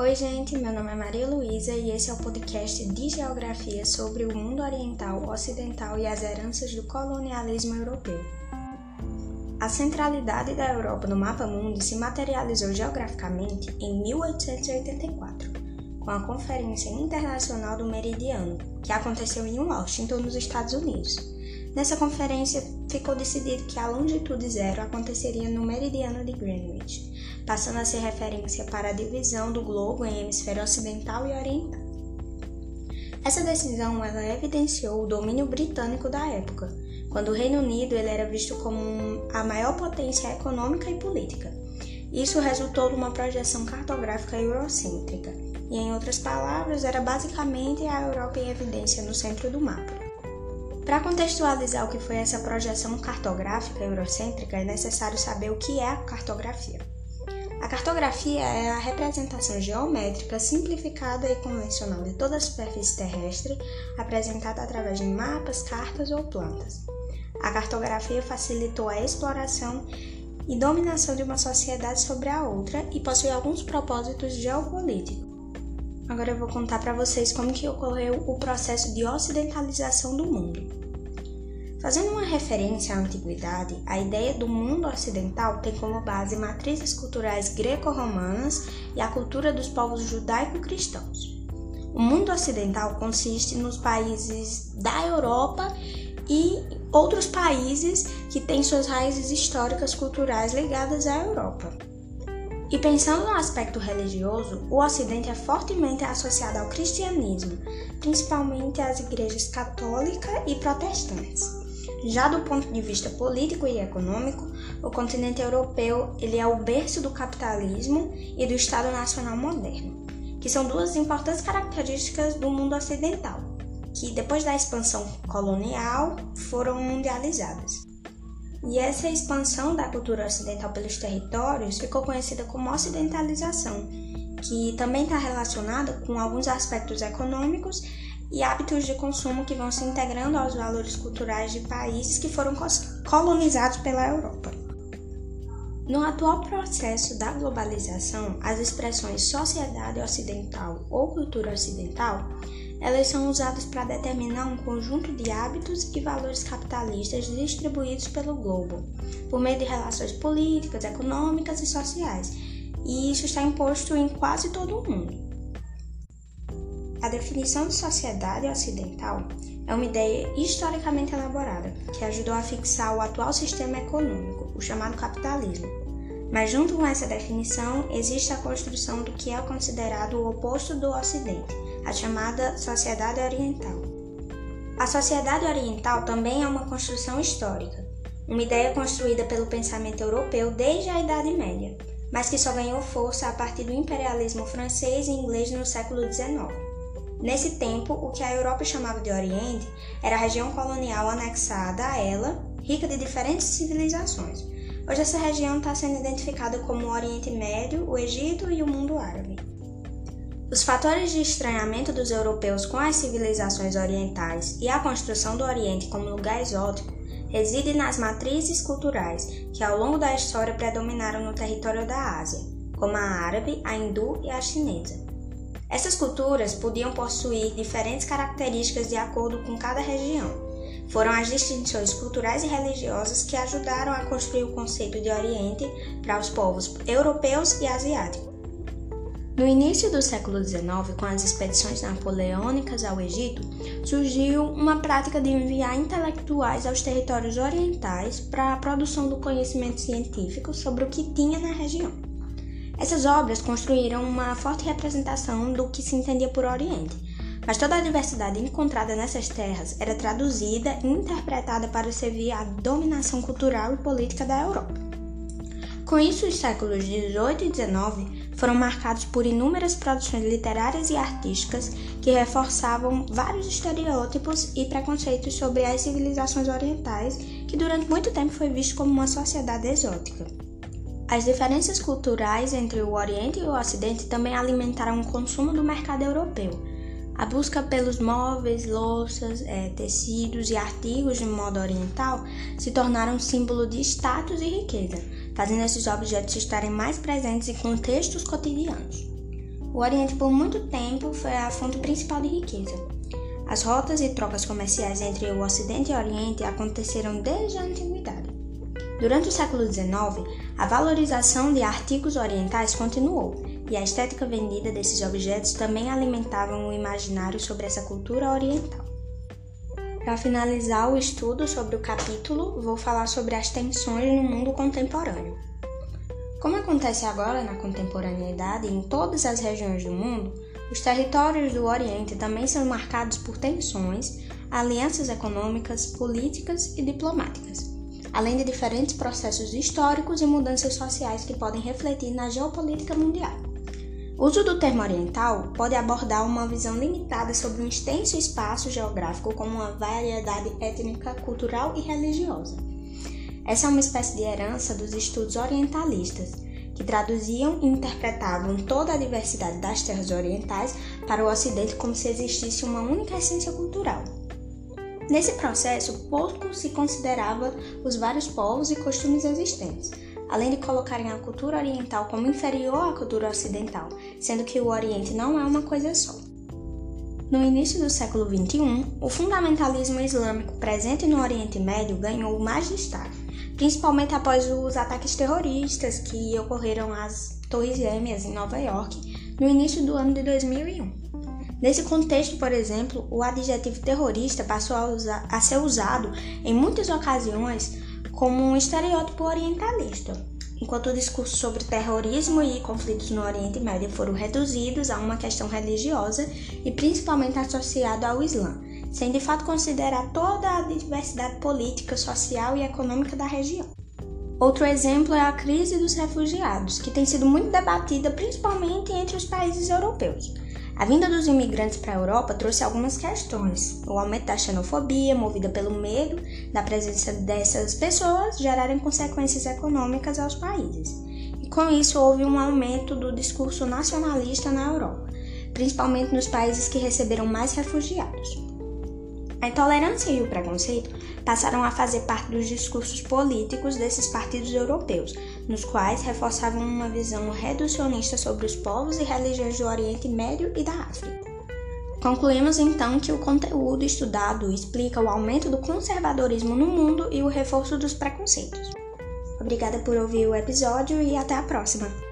Oi, gente, meu nome é Maria Luísa e esse é o podcast de geografia sobre o mundo oriental, ocidental e as heranças do colonialismo europeu. A centralidade da Europa no mapa mundo se materializou geograficamente em 1884, com a Conferência Internacional do Meridiano, que aconteceu em Washington, nos Estados Unidos. Nessa conferência, ficou decidido que a longitude zero aconteceria no meridiano de Greenwich, passando a ser referência para a divisão do globo em hemisfério ocidental e oriental. Essa decisão ela evidenciou o domínio britânico da época, quando o Reino Unido ele era visto como a maior potência econômica e política. Isso resultou de uma projeção cartográfica eurocêntrica, e em outras palavras, era basicamente a Europa em evidência no centro do mapa. Para contextualizar o que foi essa projeção cartográfica eurocêntrica, é necessário saber o que é a cartografia. A cartografia é a representação geométrica simplificada e convencional de toda a superfície terrestre, apresentada através de mapas, cartas ou plantas. A cartografia facilitou a exploração e dominação de uma sociedade sobre a outra e possui alguns propósitos geopolíticos. Agora eu vou contar para vocês como que ocorreu o processo de ocidentalização do mundo. Fazendo uma referência à antiguidade, a ideia do mundo ocidental tem como base matrizes culturais greco-romanas e a cultura dos povos judaico-cristãos. O mundo ocidental consiste nos países da Europa e outros países que têm suas raízes históricas culturais ligadas à Europa. E pensando no aspecto religioso, o Ocidente é fortemente associado ao cristianismo, principalmente às igrejas católica e protestantes. Já do ponto de vista político e econômico, o continente europeu ele é o berço do capitalismo e do Estado Nacional moderno, que são duas importantes características do mundo ocidental, que depois da expansão colonial foram mundializadas. E essa expansão da cultura ocidental pelos territórios ficou conhecida como ocidentalização, que também está relacionada com alguns aspectos econômicos e hábitos de consumo que vão se integrando aos valores culturais de países que foram colonizados pela Europa. No atual processo da globalização, as expressões sociedade ocidental ou cultura ocidental, elas são usadas para determinar um conjunto de hábitos e valores capitalistas distribuídos pelo globo, por meio de relações políticas, econômicas e sociais, e isso está imposto em quase todo o mundo. A definição de sociedade ocidental é uma ideia historicamente elaborada que ajudou a fixar o atual sistema econômico, o chamado capitalismo. Mas, junto com essa definição, existe a construção do que é considerado o oposto do Ocidente, a chamada sociedade oriental. A sociedade oriental também é uma construção histórica, uma ideia construída pelo pensamento europeu desde a Idade Média, mas que só ganhou força a partir do imperialismo francês e inglês no século XIX. Nesse tempo, o que a Europa chamava de Oriente era a região colonial anexada a ela, rica de diferentes civilizações. Hoje, essa região está sendo identificada como o Oriente Médio, o Egito e o mundo árabe. Os fatores de estranhamento dos europeus com as civilizações orientais e a construção do Oriente como lugar exótico residem nas matrizes culturais que ao longo da história predominaram no território da Ásia, como a árabe, a hindu e a chinesa. Essas culturas podiam possuir diferentes características de acordo com cada região. Foram as distinções culturais e religiosas que ajudaram a construir o conceito de Oriente para os povos europeus e asiáticos. No início do século XIX, com as expedições napoleônicas ao Egito, surgiu uma prática de enviar intelectuais aos territórios orientais para a produção do conhecimento científico sobre o que tinha na região. Essas obras construíram uma forte representação do que se entendia por Oriente, mas toda a diversidade encontrada nessas terras era traduzida e interpretada para servir à dominação cultural e política da Europa. Com isso, os séculos 18 e 19 foram marcados por inúmeras produções literárias e artísticas que reforçavam vários estereótipos e preconceitos sobre as civilizações orientais, que durante muito tempo foi visto como uma sociedade exótica. As diferenças culturais entre o Oriente e o Ocidente também alimentaram o consumo do mercado europeu. A busca pelos móveis, louças, é, tecidos e artigos de moda oriental se tornaram símbolo de status e riqueza, fazendo esses objetos estarem mais presentes em contextos cotidianos. O Oriente por muito tempo foi a fonte principal de riqueza. As rotas e trocas comerciais entre o Ocidente e o Oriente aconteceram desde a antiguidade. Durante o século XIX, a valorização de artigos orientais continuou, e a estética vendida desses objetos também alimentavam o imaginário sobre essa cultura oriental. Para finalizar o estudo sobre o capítulo, vou falar sobre as tensões no mundo contemporâneo. Como acontece agora na contemporaneidade em todas as regiões do mundo, os territórios do Oriente também são marcados por tensões, alianças econômicas, políticas e diplomáticas, além de diferentes processos históricos e mudanças sociais que podem refletir na geopolítica mundial. O uso do termo oriental pode abordar uma visão limitada sobre um extenso espaço geográfico com uma variedade étnica, cultural e religiosa. Essa é uma espécie de herança dos estudos orientalistas, que traduziam e interpretavam toda a diversidade das terras orientais para o Ocidente como se existisse uma única essência cultural. Nesse processo, pouco se considerava os vários povos e costumes existentes, além de colocarem a cultura oriental como inferior à cultura ocidental, sendo que o Oriente não é uma coisa só. No início do século XXI, o fundamentalismo islâmico presente no Oriente Médio ganhou mais destaque principalmente após os ataques terroristas que ocorreram às Torres Gêmeas em Nova York no início do ano de 2001. Nesse contexto, por exemplo, o adjetivo terrorista passou a, usar, a ser usado em muitas ocasiões como um estereótipo orientalista, enquanto o discurso sobre terrorismo e conflitos no Oriente Médio foram reduzidos a uma questão religiosa e principalmente associado ao Islã, sem de fato considerar toda a diversidade política, social e econômica da região. Outro exemplo é a crise dos refugiados, que tem sido muito debatida principalmente entre os países europeus. A vinda dos imigrantes para a Europa trouxe algumas questões. O aumento da xenofobia, movida pelo medo da presença dessas pessoas, gerarem consequências econômicas aos países. E com isso houve um aumento do discurso nacionalista na Europa, principalmente nos países que receberam mais refugiados. A intolerância e o preconceito passaram a fazer parte dos discursos políticos desses partidos europeus, nos quais reforçavam uma visão reducionista sobre os povos e religiões do Oriente Médio e da África. Concluímos então que o conteúdo estudado explica o aumento do conservadorismo no mundo e o reforço dos preconceitos. Obrigada por ouvir o episódio e até a próxima!